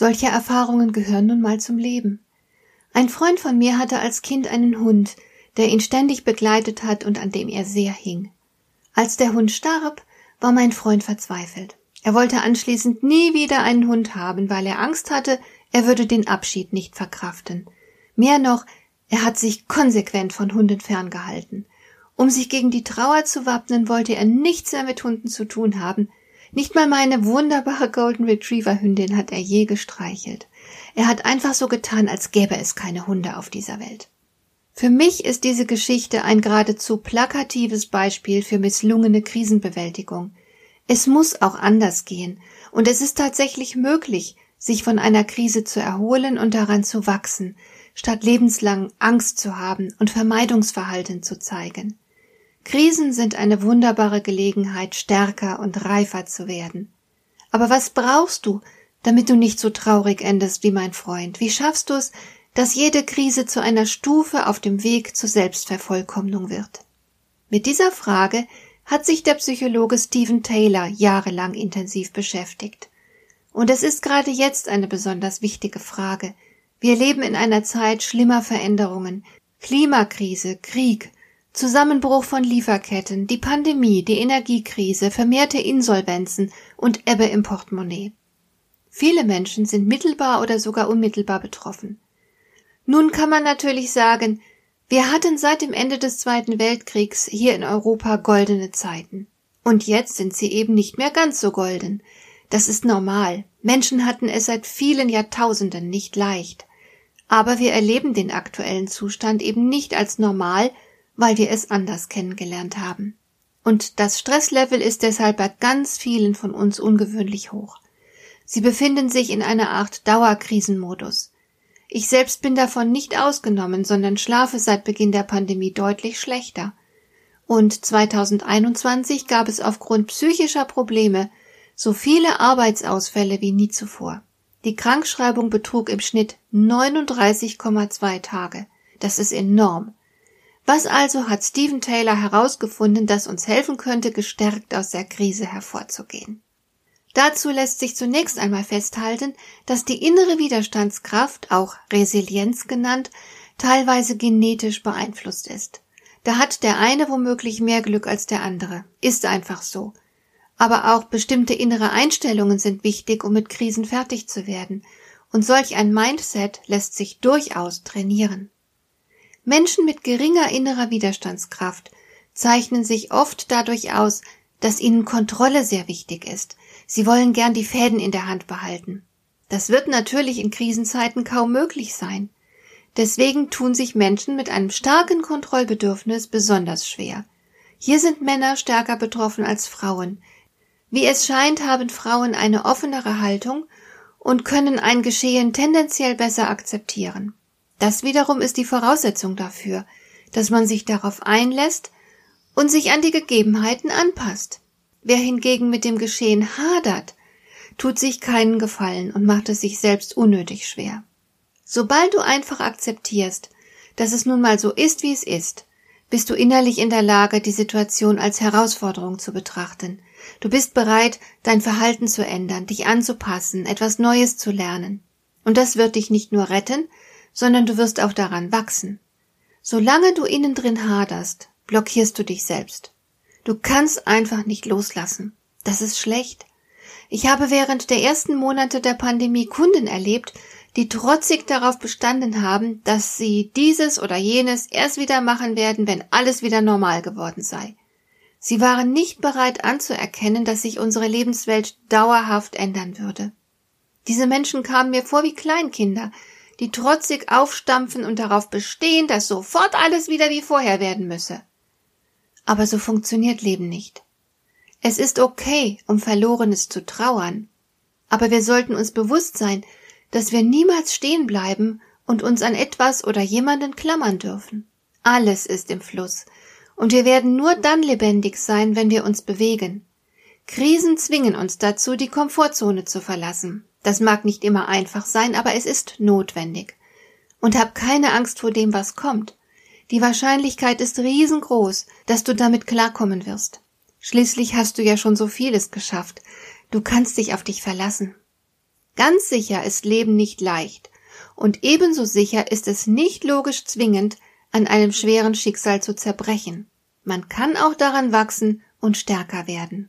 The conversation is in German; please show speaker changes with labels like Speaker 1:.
Speaker 1: Solche Erfahrungen gehören nun mal zum Leben. Ein Freund von mir hatte als Kind einen Hund, der ihn ständig begleitet hat und an dem er sehr hing. Als der Hund starb, war mein Freund verzweifelt. Er wollte anschließend nie wieder einen Hund haben, weil er Angst hatte, er würde den Abschied nicht verkraften. Mehr noch, er hat sich konsequent von Hunden ferngehalten. Um sich gegen die Trauer zu wappnen, wollte er nichts mehr mit Hunden zu tun haben, nicht mal meine wunderbare Golden Retriever Hündin hat er je gestreichelt. Er hat einfach so getan, als gäbe es keine Hunde auf dieser Welt. Für mich ist diese Geschichte ein geradezu plakatives Beispiel für misslungene Krisenbewältigung. Es muss auch anders gehen, und es ist tatsächlich möglich, sich von einer Krise zu erholen und daran zu wachsen, statt lebenslang Angst zu haben und Vermeidungsverhalten zu zeigen. Krisen sind eine wunderbare Gelegenheit, stärker und reifer zu werden. Aber was brauchst du, damit du nicht so traurig endest wie mein Freund? Wie schaffst du es, dass jede Krise zu einer Stufe auf dem Weg zur Selbstvervollkommnung wird? Mit dieser Frage hat sich der Psychologe Stephen Taylor jahrelang intensiv beschäftigt. Und es ist gerade jetzt eine besonders wichtige Frage. Wir leben in einer Zeit schlimmer Veränderungen, Klimakrise, Krieg, Zusammenbruch von Lieferketten, die Pandemie, die Energiekrise, vermehrte Insolvenzen und Ebbe im Portemonnaie. Viele Menschen sind mittelbar oder sogar unmittelbar betroffen. Nun kann man natürlich sagen, wir hatten seit dem Ende des Zweiten Weltkriegs hier in Europa goldene Zeiten. Und jetzt sind sie eben nicht mehr ganz so golden. Das ist normal. Menschen hatten es seit vielen Jahrtausenden nicht leicht. Aber wir erleben den aktuellen Zustand eben nicht als normal, weil wir es anders kennengelernt haben. Und das Stresslevel ist deshalb bei ganz vielen von uns ungewöhnlich hoch. Sie befinden sich in einer Art Dauerkrisenmodus. Ich selbst bin davon nicht ausgenommen, sondern schlafe seit Beginn der Pandemie deutlich schlechter. Und 2021 gab es aufgrund psychischer Probleme so viele Arbeitsausfälle wie nie zuvor. Die Krankschreibung betrug im Schnitt 39,2 Tage. Das ist enorm. Was also hat Stephen Taylor herausgefunden, das uns helfen könnte, gestärkt aus der Krise hervorzugehen? Dazu lässt sich zunächst einmal festhalten, dass die innere Widerstandskraft, auch Resilienz genannt, teilweise genetisch beeinflusst ist. Da hat der eine womöglich mehr Glück als der andere. Ist einfach so. Aber auch bestimmte innere Einstellungen sind wichtig, um mit Krisen fertig zu werden. Und solch ein Mindset lässt sich durchaus trainieren. Menschen mit geringer innerer Widerstandskraft zeichnen sich oft dadurch aus, dass ihnen Kontrolle sehr wichtig ist. Sie wollen gern die Fäden in der Hand behalten. Das wird natürlich in Krisenzeiten kaum möglich sein. Deswegen tun sich Menschen mit einem starken Kontrollbedürfnis besonders schwer. Hier sind Männer stärker betroffen als Frauen. Wie es scheint, haben Frauen eine offenere Haltung und können ein Geschehen tendenziell besser akzeptieren. Das wiederum ist die Voraussetzung dafür, dass man sich darauf einlässt und sich an die Gegebenheiten anpasst. Wer hingegen mit dem Geschehen hadert, tut sich keinen Gefallen und macht es sich selbst unnötig schwer. Sobald du einfach akzeptierst, dass es nun mal so ist, wie es ist, bist du innerlich in der Lage, die Situation als Herausforderung zu betrachten. Du bist bereit, dein Verhalten zu ändern, dich anzupassen, etwas Neues zu lernen. Und das wird dich nicht nur retten, sondern du wirst auch daran wachsen. Solange du innen drin haderst, blockierst du dich selbst. Du kannst einfach nicht loslassen. Das ist schlecht. Ich habe während der ersten Monate der Pandemie Kunden erlebt, die trotzig darauf bestanden haben, dass sie dieses oder jenes erst wieder machen werden, wenn alles wieder normal geworden sei. Sie waren nicht bereit anzuerkennen, dass sich unsere Lebenswelt dauerhaft ändern würde. Diese Menschen kamen mir vor wie Kleinkinder, die trotzig aufstampfen und darauf bestehen, dass sofort alles wieder wie vorher werden müsse. Aber so funktioniert Leben nicht. Es ist okay, um Verlorenes zu trauern, aber wir sollten uns bewusst sein, dass wir niemals stehen bleiben und uns an etwas oder jemanden klammern dürfen. Alles ist im Fluss, und wir werden nur dann lebendig sein, wenn wir uns bewegen. Krisen zwingen uns dazu, die Komfortzone zu verlassen. Das mag nicht immer einfach sein, aber es ist notwendig. Und hab keine Angst vor dem, was kommt. Die Wahrscheinlichkeit ist riesengroß, dass du damit klarkommen wirst. Schließlich hast du ja schon so vieles geschafft. Du kannst dich auf dich verlassen. Ganz sicher ist Leben nicht leicht. Und ebenso sicher ist es nicht logisch zwingend, an einem schweren Schicksal zu zerbrechen. Man kann auch daran wachsen und stärker werden.